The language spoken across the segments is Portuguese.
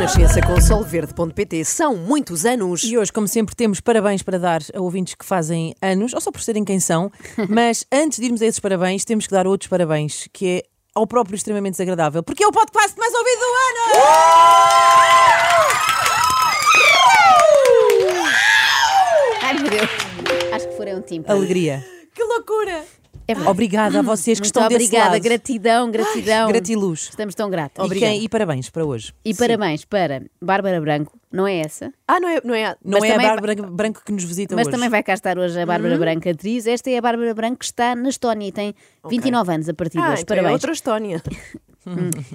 Renascença com solverde.pt são muitos anos. E hoje, como sempre, temos parabéns para dar a ouvintes que fazem anos, ou só por serem quem são, mas antes de irmos a esses parabéns, temos que dar outros parabéns, que é ao próprio extremamente desagradável, porque é o podcast mais ouvido do ano! Ai meu Deus. Acho que furei um tímpano. Alegria. Que loucura! É verdade. Obrigada a vocês que Muito estão desse obrigada, lado. gratidão, gratidão. Gratiluz. Estamos tão gratos. E, quem- e parabéns para hoje. E parabéns para Bárbara Branco, não é essa? Ah, não é, não é, Não Mas é a também Bárbara Branco que nos visita Mas hoje. também vai cá estar hoje a Bárbara Branco, atriz. Esta é a Bárbara Branco que está na Estónia e tem 29 anos a partir de ah, hoje. então é Parabéns. outra Estónia.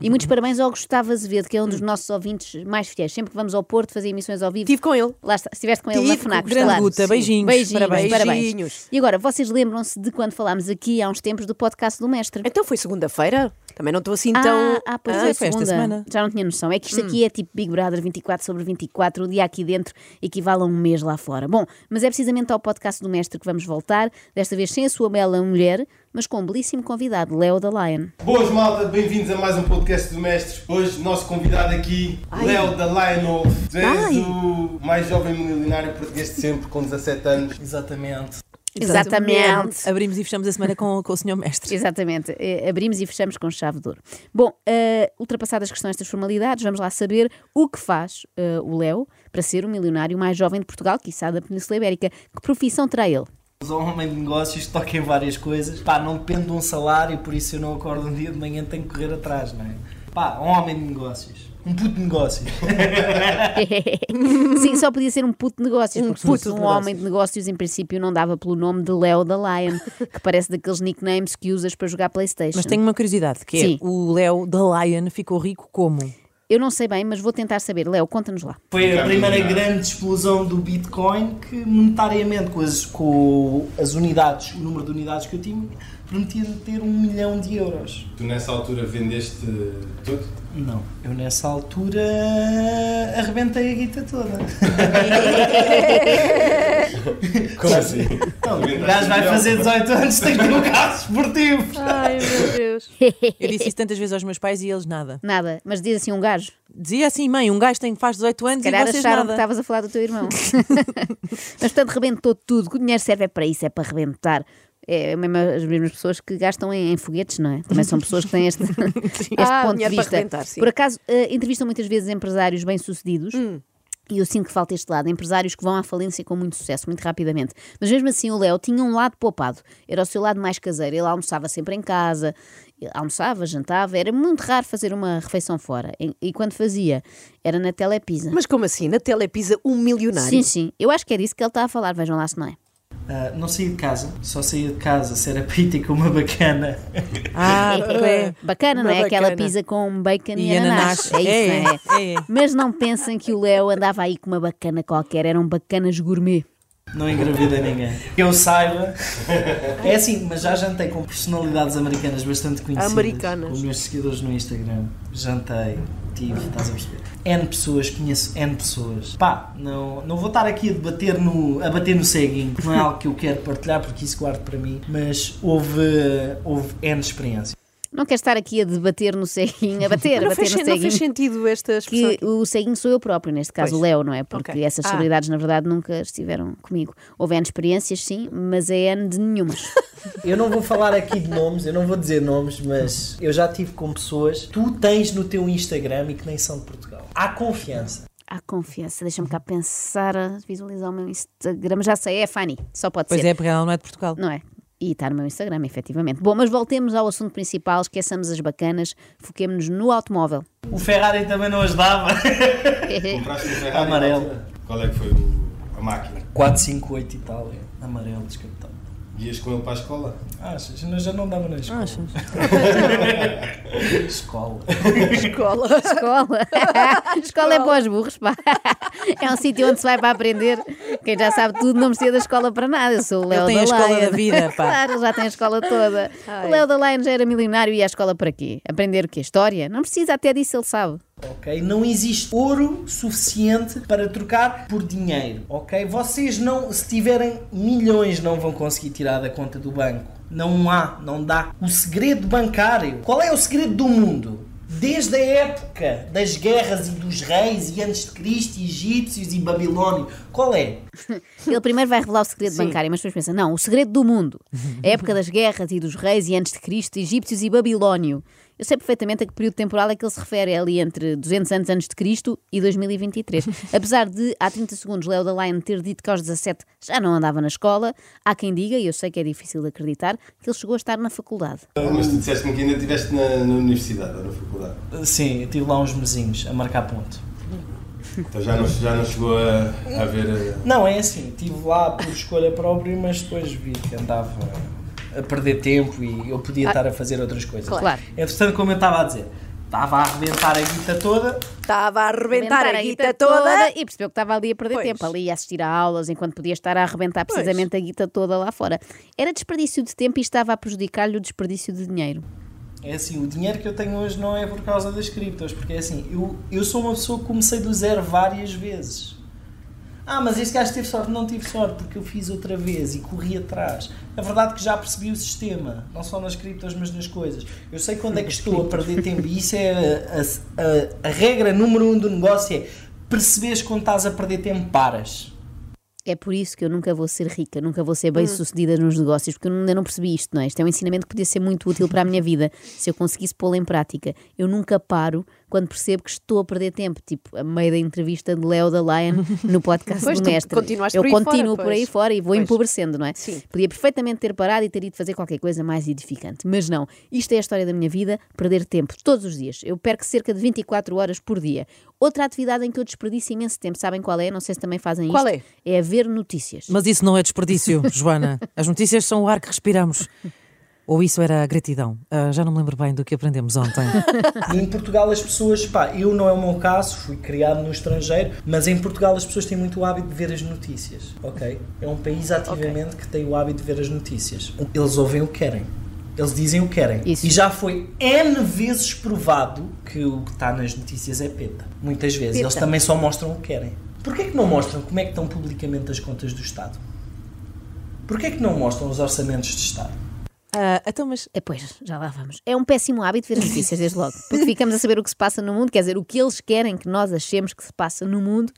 E muitos parabéns ao Gustavo Azevedo, que é um dos nossos ouvintes mais fiéis. Sempre que vamos ao Porto fazer emissões ao vivo. Estive com ele. Lá está, estiveste com ele Tive na FNAC, grande. Guta, beijinhos, beijinhos, parabéns. parabéns. Beijinhos. E agora, vocês lembram-se de quando falámos aqui há uns tempos do podcast do Mestre? Então foi segunda-feira. Também não estou assim tão. Ah, ah, pois Ah, foi, foi esta semana. Já não tinha noção. É que isto aqui é tipo Big Brother 24 sobre 24. O dia aqui dentro equivale a um mês lá fora. Bom, mas é precisamente ao podcast do Mestre que vamos voltar. Desta vez sem a sua bela mulher, mas com um belíssimo convidado, Leo da Lion. Boas malta, bem-vindos a mais um podcast do Mestres. Hoje, nosso convidado aqui, Léo da Lionel. Tu és Ai. o mais jovem milionário português de sempre, com 17 anos. Exatamente. Exatamente. Abrimos e fechamos a semana com, com o senhor mestre. Exatamente. Eh, Abrimos e fechamos com chave de ouro. Bom, eh, ultrapassadas as questões das formalidades, vamos lá saber o que faz eh, o Léo para ser o milionário mais jovem de Portugal, quiçá da Península Ibérica. Que profissão terá ele? Sou um homem de negócios, toco em várias coisas. Pá, não depende de um salário, por isso eu não acordo um dia de manhã, tenho que correr atrás, não é? Pá, um homem de negócios. Um puto de negócios. Sim, só podia ser um puto de negócios, Um porque se puto fosse um negócios. homem de negócios, em princípio, não dava pelo nome de Léo da Lion, que parece daqueles nicknames que usas para jogar Playstation. Mas tenho uma curiosidade, que é Sim. o Léo da Lion ficou rico como? Eu não sei bem, mas vou tentar saber. Léo, conta-nos lá. Foi a primeira grande explosão do Bitcoin que monetariamente com as, com as unidades, o número de unidades que eu tinha, permitia ter um milhão de euros. Tu nessa altura vendeste tudo? Não, eu nessa altura arrebentei a guita toda. Como assim? Não, o gajo vai fazer 18 anos, tem que ter um carro esportivo. Ai, meu Deus. Eu disse isso tantas vezes aos meus pais e eles nada. Nada, mas diz assim um gajo. Dizia assim, mãe, um gajo tem, faz 18 anos Se e calhar vocês acharam que nada. estavas a falar do teu irmão. mas portanto, rebentou tudo. Que o dinheiro serve é para isso, é para rebentar. É mesmo as mesmas pessoas que gastam em, em foguetes, não é? Também são pessoas que têm este, este Ah, ponto de vista. Por acaso, eh, entrevistam muitas vezes empresários bem-sucedidos. Hum. E eu sinto que falta este lado, empresários que vão à falência com muito sucesso, muito rapidamente. Mas mesmo assim, o Léo tinha um lado poupado, era o seu lado mais caseiro. Ele almoçava sempre em casa, almoçava, jantava, era muito raro fazer uma refeição fora. E, e quando fazia, era na Telepisa. Mas como assim? Na Telepisa, um milionário? Sim, sim. Eu acho que é disso que ele está a falar. Vejam lá se não é. Ah, não saía de casa, só saía de casa se era para ir ter com uma bacana. Ah, é. Bacana, não é? Uma Aquela bacana. pizza com bacon e, E ananás. ananás. É isso, É, não é? é, é. Mas não pensem que o Léo andava aí com uma bacana qualquer. Eram bacanas gourmet. Não engravida ninguém. Que eu saiba. É assim, mas já jantei com personalidades americanas bastante conhecidas. Americanas. Com os meus seguidores no Instagram. Jantei, tive, estás a perceber? N pessoas, conheço N pessoas. Pá, não, não vou estar aqui a debater no, a bater no ceguinho. Não é algo que eu quero partilhar porque isso guardo para mim. Mas houve, houve N experiências. Não quer estar aqui a debater no ceguinho, a bater, a Não bater fez, no não fez ceguinho. sentido esta expressão. Que aqui. o ceguinho sou eu próprio, neste caso Pois. o Léo, não é? Porque Ok. essas Ah. celebridades, na verdade, nunca estiveram comigo. Houve N experiências, sim, mas é N de nenhumas. Eu não vou falar aqui de nomes, eu não vou dizer nomes, mas eu já tive com pessoas que tu tens no teu Instagram e que nem são de Portugal. Há confiança. Há confiança, deixa-me cá pensar, a visualizar o meu Instagram. Já sei, é Fanny, só pode Pois ser. é, porque ela não é de Portugal. Não é? E está no meu Instagram, efetivamente. Bom, mas voltemos ao assunto principal, esqueçamos as bacanas, foquemos-nos no automóvel. O Ferrari também não ajudava. Compraste um Ferrari? Amarelo. Qual é que foi o- a máquina? 458 e tal, é amarelo descapitado. Ias com ele para a escola? Achas? Nós já não dava na escola. Achas? Escola. Escola. Escola. escola é para os burros, pá. É um sítio onde se vai para aprender. Quem já sabe tudo não precisa da escola para nada. Eu sou o Léo tem da a escola Lion. da vida, pá. Claro, já tem a escola toda. Ai. O Léo da Lion já era milionário e ia à escola para quê? Aprender o quê? História? Não precisa, até disso ele sabe. Ok? Não existe ouro suficiente para trocar por dinheiro. Ok? Vocês não, se tiverem milhões, não vão conseguir tirar da conta do banco. Não há, não dá. O segredo bancário. Qual é o segredo do mundo? Desde a época das guerras e dos reis e antes de Cristo, e egípcios e babilónio. Qual é? Ele primeiro vai revelar o segredo Sim. bancário, mas depois pensa: não, o segredo do mundo. A época das guerras e dos reis e antes de Cristo, egípcios e babilónio. Eu sei perfeitamente a que período temporal é que ele se refere, é ali entre 200 anos antes de Cristo e 2023. Apesar de, há 30 segundos, Léo da Lion ter dito que aos 17 já não andava na escola, há quem diga, e eu sei que é difícil de acreditar, que ele chegou a estar na faculdade. Mas tu disseste-me que ainda estiveste na, na universidade ou na faculdade. Sim, eu tive lá uns mesinhos a marcar ponto. Então já não, já não chegou a, a haver. eh, Não, é assim, estive lá por escolha própria, mas depois vi que andava a perder tempo e eu podia estar a fazer outras coisas. Claro. Entretanto, como eu estava a dizer, estava a arrebentar a guita toda, Estava a arrebentar a guita toda. e percebeu que estava ali a perder Pois. tempo, ali a assistir a aulas, enquanto podia estar a arrebentar precisamente a guita toda lá fora. Era desperdício de tempo e estava a prejudicar-lhe o desperdício de dinheiro. É assim, o dinheiro que eu tenho hoje não é por causa das criptos, porque é assim, eu, eu sou uma pessoa que comecei do zero várias vezes. Ah, mas este gajo teve sorte. Não tive sorte, porque eu fiz outra vez e corri atrás. A verdade é que já percebi o sistema, não só nas criptos, mas nas coisas. Eu sei quando é que estou a perder tempo e isso é a, a- a- a regra número um do negócio, é perceberes quando estás a perder tempo, paras. É por isso que eu nunca vou ser rica, nunca vou ser bem sucedida nos negócios, porque eu ainda não percebi isto, não é? Isto é um ensinamento que podia ser muito útil para a minha vida se eu conseguisse pô-lo em prática. Eu nunca paro quando percebo que estou a perder tempo, tipo a meio da entrevista de Léo da Lion no podcast Pois, do Mestre. eu por aí fora, continuo por aí fora e vou Pois. empobrecendo, não é? Sim. Podia perfeitamente ter parado e ter ido fazer qualquer coisa mais edificante. Mas não. Isto é a história da minha vida, perder tempo todos os dias. Eu perco cerca de 24 horas por dia. Outra atividade em que eu desperdiço imenso tempo, sabem qual é? Não sei se também fazem Qual isto. É a ver notícias. Mas isso não é desperdício, Joana. As notícias são o ar que respiramos. Ou isso era gratidão? Ah, já não me lembro bem do que aprendemos ontem. Em Portugal as pessoas, pá, eu não é o meu caso, fui criado no estrangeiro, mas em Portugal as pessoas têm muito o hábito de ver as notícias, ok? É um país ativamente que tem o hábito de ver as notícias. Eles ouvem o que querem. Eles dizem o que querem. Isso. E já foi N vezes provado que o que está nas notícias é peta. Muitas vezes. Peta. Eles também só mostram o que querem. Porquê que não mostram como é que estão publicamente as contas do Estado? Porquê que não mostram os orçamentos de Estado? Ah, então, mas É, pois, já lá vamos. É um péssimo hábito ver as notícias, desde logo. Porque ficamos a saber o que se passa no mundo, quer dizer, o que eles querem que nós achemos que se passa no mundo.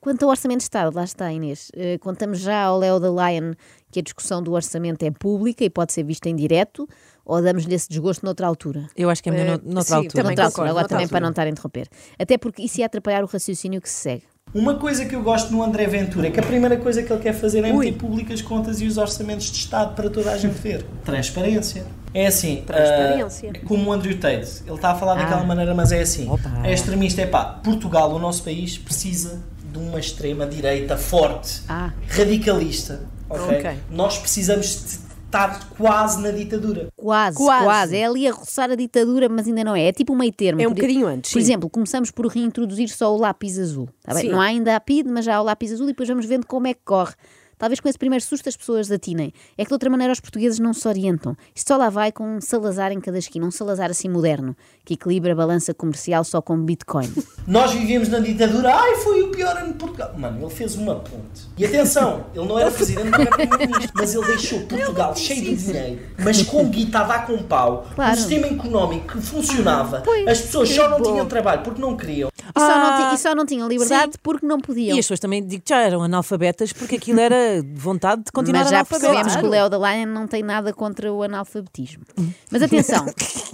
Quanto ao Orçamento de Estado, lá está, Inês. Eh, contamos já ao Léo da Lion que a discussão do orçamento é pública e pode ser vista em direto, ou damos-lhe esse desgosto noutra altura? eu acho que é melhor no- noutra sim, altura. também Noutra altura, agora noutra também altura. para não estar a interromper. Até porque isso ia atrapalhar o raciocínio que se segue. Uma coisa que eu gosto no André Ventura é que a primeira coisa que ele quer fazer é meter públicas contas e os orçamentos de Estado para toda a gente ver. Transparência. É assim, Transparência. ah, como o Andrew Tate, ele está a falar Ah. daquela maneira, mas é assim. Opa. É extremista, é pá, Portugal, o nosso país, precisa de uma extrema-direita forte, Ah. radicalista. ok? Ok. Nós precisamos de estar quase na ditadura. Quase, quase, Quase. É ali a roçar a ditadura, mas ainda não é. É tipo um meio termo. É um Por- bocadinho antes, Por sim. exemplo, começamos por reintroduzir só o lápis azul. tá. Não há ainda a PID, mas já há o lápis azul e depois vamos vendo como é que corre. Talvez com esse primeiro susto as pessoas atinem. É que de outra maneira os portugueses não se orientam. Isto só lá vai com um Salazar em cada esquina, um Salazar assim moderno, que equilibra a balança comercial só com Bitcoin. Nós vivíamos na ditadura, ai, foi o pior ano de Portugal. Mano, ele fez uma ponte. E atenção, ele não era presidente, não era primeiro-ministro, mas ele deixou Portugal cheio de dinheiro, mas com guita a com pau, Claro. um sistema económico que funcionava, Pois, as pessoas só não bom. tinham trabalho porque não queriam. E, só, não Ah, ti- e só não tinham liberdade sim. porque não podiam. E as pessoas também digo, já eram analfabetas porque aquilo era vontade de continuar Mas já percebemos que o Léo da Lion não tem nada contra o analfabetismo. Mas atenção,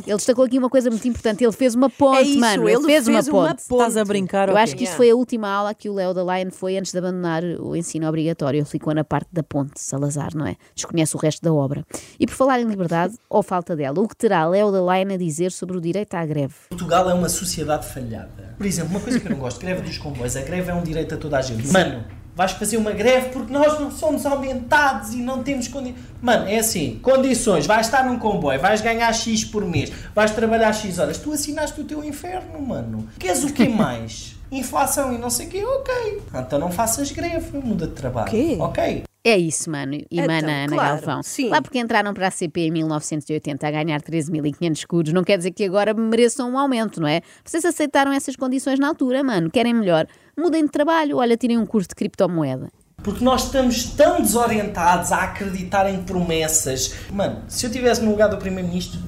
ele destacou aqui uma coisa muito importante. Ele fez uma ponte, É isso, mano. ele fez, fez uma uma ponte. Estás a brincar? Eu ok. acho que isto foi a última aula que o Léo da Lion foi antes de abandonar o ensino obrigatório. Ele ficou na parte da ponte, Salazar, não é? Desconhece o resto da obra. E por falar em liberdade, ou falta dela, o que terá Léo da Lion a dizer sobre o direito à greve? Portugal é uma sociedade falhada. Por exemplo, uma coisa que eu não gosto, greve dos comboios. A greve é um direito a toda a gente. Mano, vais fazer uma greve porque nós não somos aumentados e não temos condições. Mano, é assim, condições, vais estar num comboio, vais ganhar X por mês, vais trabalhar X horas, tu assinaste o teu inferno, mano. Queres o que mais? Inflação e não sei o quê, ok. Então não faças greve, muda de trabalho. Quê? Ok. É isso, mano. E Então, mana Ana claro, Galvão. sim. Lá porque entraram para a CP em 1980 a ganhar 13.500 escudos, não quer dizer que agora mereçam um aumento, não é? Vocês aceitaram essas condições na altura, mano. Querem melhor? Mudem de trabalho. Olha, tirem um curso de criptomoeda. Porque nós estamos tão desorientados a acreditar em promessas. Mano, se eu estivesse no lugar do Primeiro-Ministro,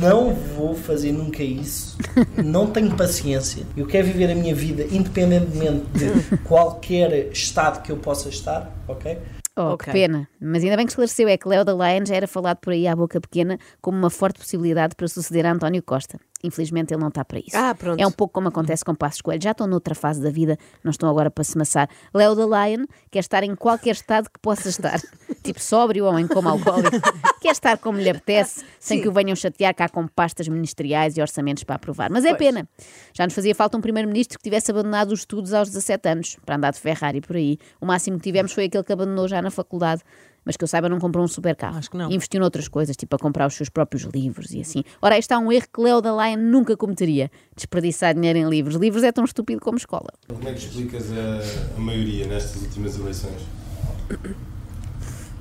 não vou fazer nunca isso. Não tenho paciência. Eu quero viver a minha vida independentemente de qualquer estado que eu possa estar, ok? Oh, Ok. que pena. Mas ainda bem que esclareceu, é que Léo da já era falado por aí à boca pequena como uma forte possibilidade para suceder a António Costa. Infelizmente ele não está para isso. Ah, pronto. É um pouco como acontece com Passos Coelho. Já estão noutra fase da vida, não estão agora para se maçar. Léo da Lion quer estar em qualquer estado que possa estar. tipo sóbrio ou em coma alcoólico. quer estar como lhe apetece, sem Sim. que o venham chatear cá com pastas ministeriais e orçamentos para aprovar. Mas é Pois. pena. Já nos fazia falta um primeiro-ministro que tivesse abandonado os estudos aos 17 anos, para andar de Ferrari por aí. O máximo que tivemos foi aquele que abandonou já na faculdade. Mas que eu saiba, não comprou um super carro. Acho que não. Investiu noutras coisas, tipo a comprar os seus próprios livros e assim. Ora, aí está um erro que Leo da Lion nunca cometeria: desperdiçar dinheiro em livros. Livros é tão estúpido como escola. Como é que explicas a, a maioria nestas últimas eleições?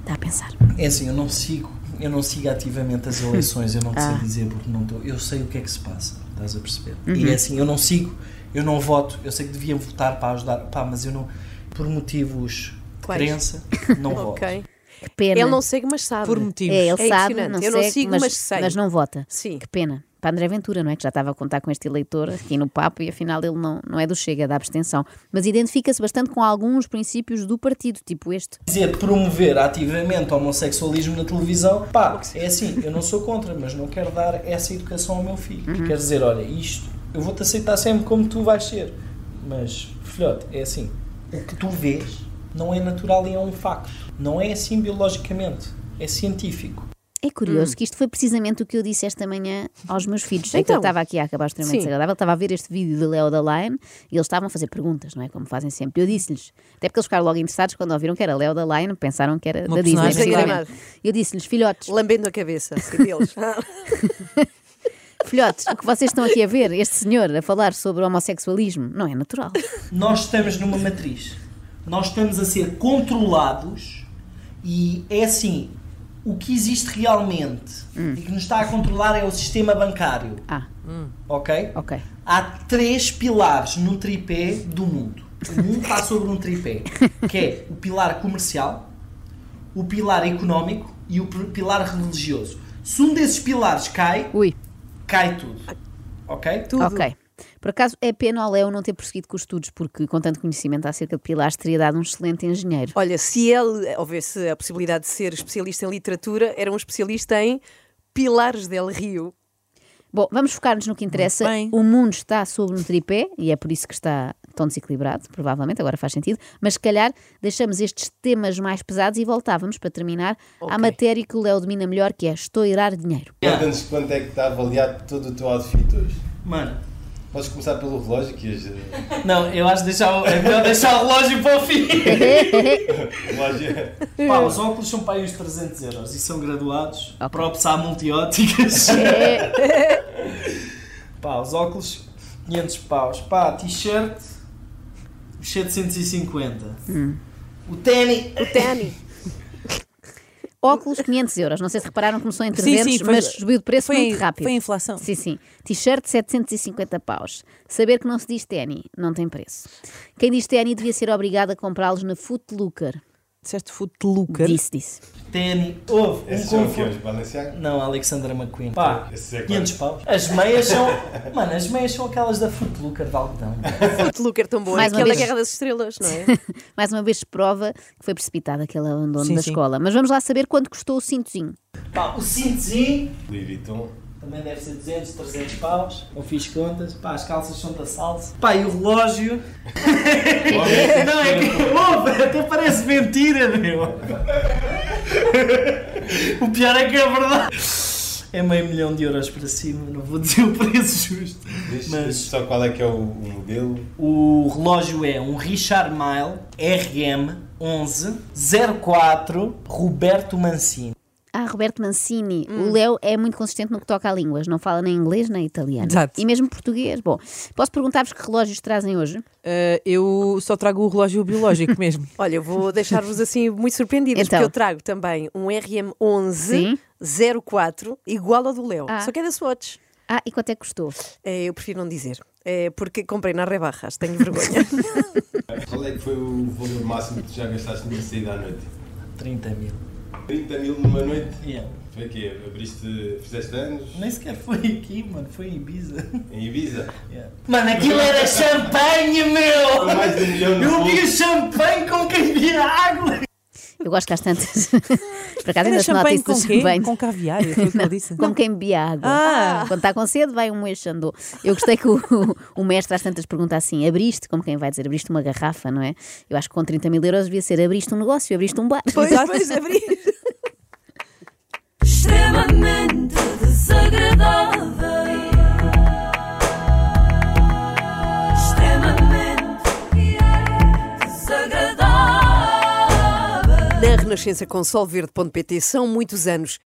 Está a pensar. É assim, eu não sigo, eu não sigo ativamente as eleições, eu não te sei Ah. dizer porque não estou. Eu sei o que é que se passa, estás a perceber? E é assim, eu não sigo, eu não voto, eu sei que devia votar para ajudar, pá, mas eu não, por motivos de Quais? crença, não voto. Que pena. Ele não segue, mas sabe. Por motivos. É, ele É sabe, não Eu não segue, sigo, mas, mas sei. mas não vota. Sim. Que pena. Para André Ventura, não é? Que já estava a contar com este eleitor aqui no papo e afinal ele não, não é do Chega, é da abstenção. Mas identifica-se bastante com alguns princípios do partido, tipo este. Dizer promover ativamente o homossexualismo na televisão, pá, é assim, eu não sou contra, mas não quero dar essa educação ao meu filho. Uhum. Quero dizer, olha, isto, eu vou-te aceitar sempre como tu vais ser, mas, filhote, é assim, o que tu vês não é natural e é um facto. Não é assim biologicamente, é científico. É curioso que isto foi precisamente o que eu disse esta manhã aos meus filhos. É que Então. eu estava aqui a acabar extremamente Sim. desagradável, estava a ver este vídeo de Leo da Lion e eles estavam a fazer perguntas, não é? Como fazem sempre. Eu disse-lhes, até porque eles ficaram logo interessados quando ouviram que era Leo da Lion, pensaram que era Uma da Disney. Eu disse-lhes, filhotes, Lambendo a cabeça assim, deles. filhotes, o que vocês estão aqui a ver, este senhor a falar sobre o homossexualismo, não é natural. Nós estamos numa matriz. Nós estamos a ser controlados e é assim, o que existe realmente e que nos está a controlar é o sistema bancário, Ah, ok? ok. Há três pilares no tripé do mundo. O mundo está sobre um tripé, que é o pilar comercial, o pilar económico e o pilar religioso. Se um desses pilares cai, Ui, cai tudo. Ok? Tudo. ok. Por acaso é pena ao Leo não ter prosseguido com os estudos, porque com tanto conhecimento acerca de pilares teria dado um excelente engenheiro. Olha, se ele houvesse a possibilidade de ser especialista em literatura, era um especialista em Pilares del Rio. Bom, vamos focar-nos no que interessa. O mundo está sobre um tripé e é por isso que está tão desequilibrado, provavelmente, agora faz sentido. Mas se calhar deixamos estes temas mais pesados e voltávamos para terminar à Ok. matéria que o Léo domina melhor, que é estourar dinheiro. Conta-nos quanto é que está avaliado todo o teu outfit hoje. Mano, Podes começar pelo relógio que eh, não, eu acho que deixar, é melhor deixar o relógio para o fim. relógio é- Pá, os óculos são para aí uns 300 euros e são graduados. Ok. Props à multióticas. Pá, os óculos 500 paus. Pá, t-shirt 750. Hum. O ténis. O Tani. Óculos 500 euros. Não sei se repararam, começou em Sim, 300, sim, foi- mas subiu de preço foi, muito rápido. Foi a inflação. Sim, sim. T-shirt 750 paus. Saber que não se diz ténis não tem preço. Quem diz ténis devia ser obrigado a comprá-los na Footlooker. Disseste Footlooker. Disse, disse. Ténis. Houve um Esses são o que conforto. hoje? Balenciaga? Não, Alexandra McQueen. Pá, é 500 paus. As meias são. Mano, as meias são aquelas da Footlooker de algodão. Footlooker tão bom. Mais uma Aquela vez. Guerra das Estrelas, não é? Mais uma vez prova que foi precipitado aquele abandono Sim, da sim. escola. Mas vamos lá saber quanto custou o cintozinho. Pá, o cintozinho. Louis Vuitton. Também deve ser 200, 300 paus. Eu fiz contas. Pá, as calças são da salsa. Pá, e o relógio. Não, é que. Ouve, até parece mentira, meu. O pior é que é verdade. É meio milhão de euros para cima, não vou dizer o preço justo. Diz, Mas- só qual é que é o, o modelo. O relógio é um Richard Mille RM 11 04 Roberto Mancini. Ah, Roberto Mancini. O Léo é muito consistente no que toca a línguas. Não fala nem inglês nem italiano. Exato. E mesmo português. Bom, posso perguntar-vos que relógios trazem hoje? Eh, eu só trago o relógio biológico mesmo. Olha, eu vou deixar-vos assim muito surpreendidas, Então. porque eu trago também um RM11 Sim. 04, igual ao do Léo, Ah. só que é da Swatch. Ah, e quanto é que custou? É, eu prefiro não dizer, é porque comprei na Rebarras, tenho vergonha. Qual é que foi o valor máximo que tu já gastaste numa saída à noite? 30 mil. 30 mil numa noite? Yeah. Foi o quê? Abriste, fizeste anos? Nem sequer foi aqui, mano, foi em Ibiza. Em Ibiza? Yeah. Mano, aquilo era champanhe, meu! Com mais de um milhão no Eu via champanhe com quem via água! Eu gosto que às tantas. Por acaso ainda se nota champanhe isso do com quê? champanhe. Com caviar, foi o que ele disse. Como quem bebia água. Ah. Quando está com sede, vai um eixo andou. Eu gostei que o, o mestre às tantas pergunta assim: abriste, como quem vai dizer, abriste uma garrafa, não é? Eu acho que com 30 mil euros devia ser abriste um negócio, abriste um bar. Pois, pois, abri. Extremamente desagradável. Extremamente desagradável. Na Renascença com solverde.pt são muitos anos.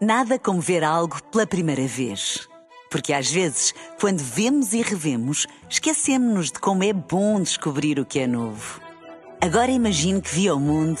Nada como ver algo pela primeira vez. Porque às vezes, quando vemos e revemos, esquecemos-nos de como é bom descobrir o que é novo. Agora imagine que viu o mundo